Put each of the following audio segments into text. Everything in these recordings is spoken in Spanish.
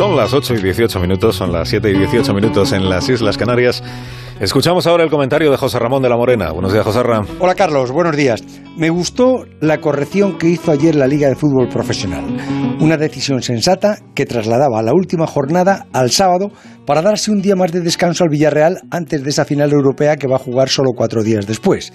Son las 8 y 18 minutos, son las 7 y 18 minutos en las Islas Canarias. Escuchamos ahora el comentario de José Ramón de la Morena. Buenos días, José Ramón. Hola, Carlos. Buenos días. Me gustó la corrección que hizo ayer la Liga de Fútbol Profesional. Una decisión sensata que trasladaba la última jornada al sábado para darse un día más de descanso al Villarreal antes de esa final europea que va a jugar solo cuatro días después.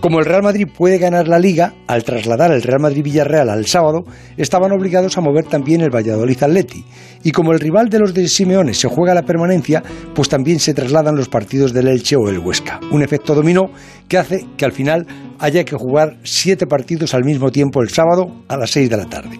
Como el Real Madrid puede ganar la liga, al trasladar el Real Madrid-Villarreal al sábado, estaban obligados a mover también el Valladolid-Atleti. Y como el rival de los de Simeone se juega la permanencia, pues también se trasladan los partidos del Elche o el Huesca. Un efecto dominó que hace que al final haya que jugar siete partidos al mismo tiempo el sábado a las seis de la tarde.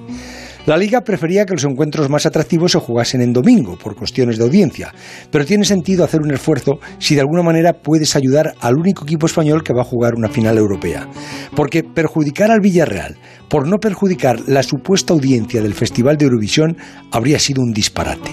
La liga prefería que los encuentros más atractivos se jugasen en domingo, por cuestiones de audiencia, pero tiene sentido hacer un esfuerzo si de alguna manera puedes ayudar al único equipo español que va a jugar una final europea. Porque perjudicar al Villarreal por no perjudicar la supuesta audiencia del Festival de Eurovisión habría sido un disparate.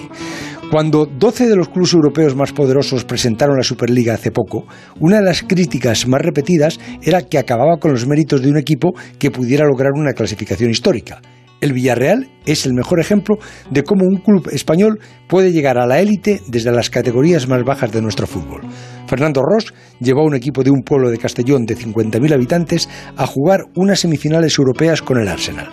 Cuando 12 de los clubes europeos más poderosos presentaron la Superliga hace poco, una de las críticas más repetidas era que acababa con los méritos de un equipo que pudiera lograr una clasificación histórica. El Villarreal es el mejor ejemplo de cómo un club español puede llegar a la élite desde las categorías más bajas de nuestro fútbol. Fernando Ross llevó a un equipo de un pueblo de Castellón de 50.000 habitantes a jugar unas semifinales europeas con el Arsenal.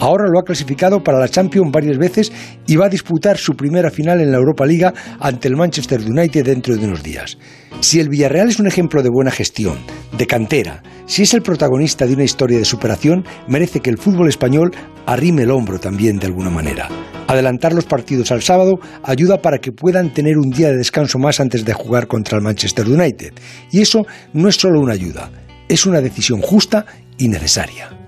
Ahora lo ha clasificado para la Champions varias veces y va a disputar su primera final en la Europa Liga ante el Manchester United dentro de unos días. Si el Villarreal es un ejemplo de buena gestión, de cantera, si es el protagonista de una historia de superación, merece que el fútbol español arrime el hombro también de alguna manera. Adelantar los partidos al sábado ayuda para que puedan tener un día de descanso más antes de jugar contra el Manchester United. Y eso no es solo una ayuda, es una decisión justa y necesaria.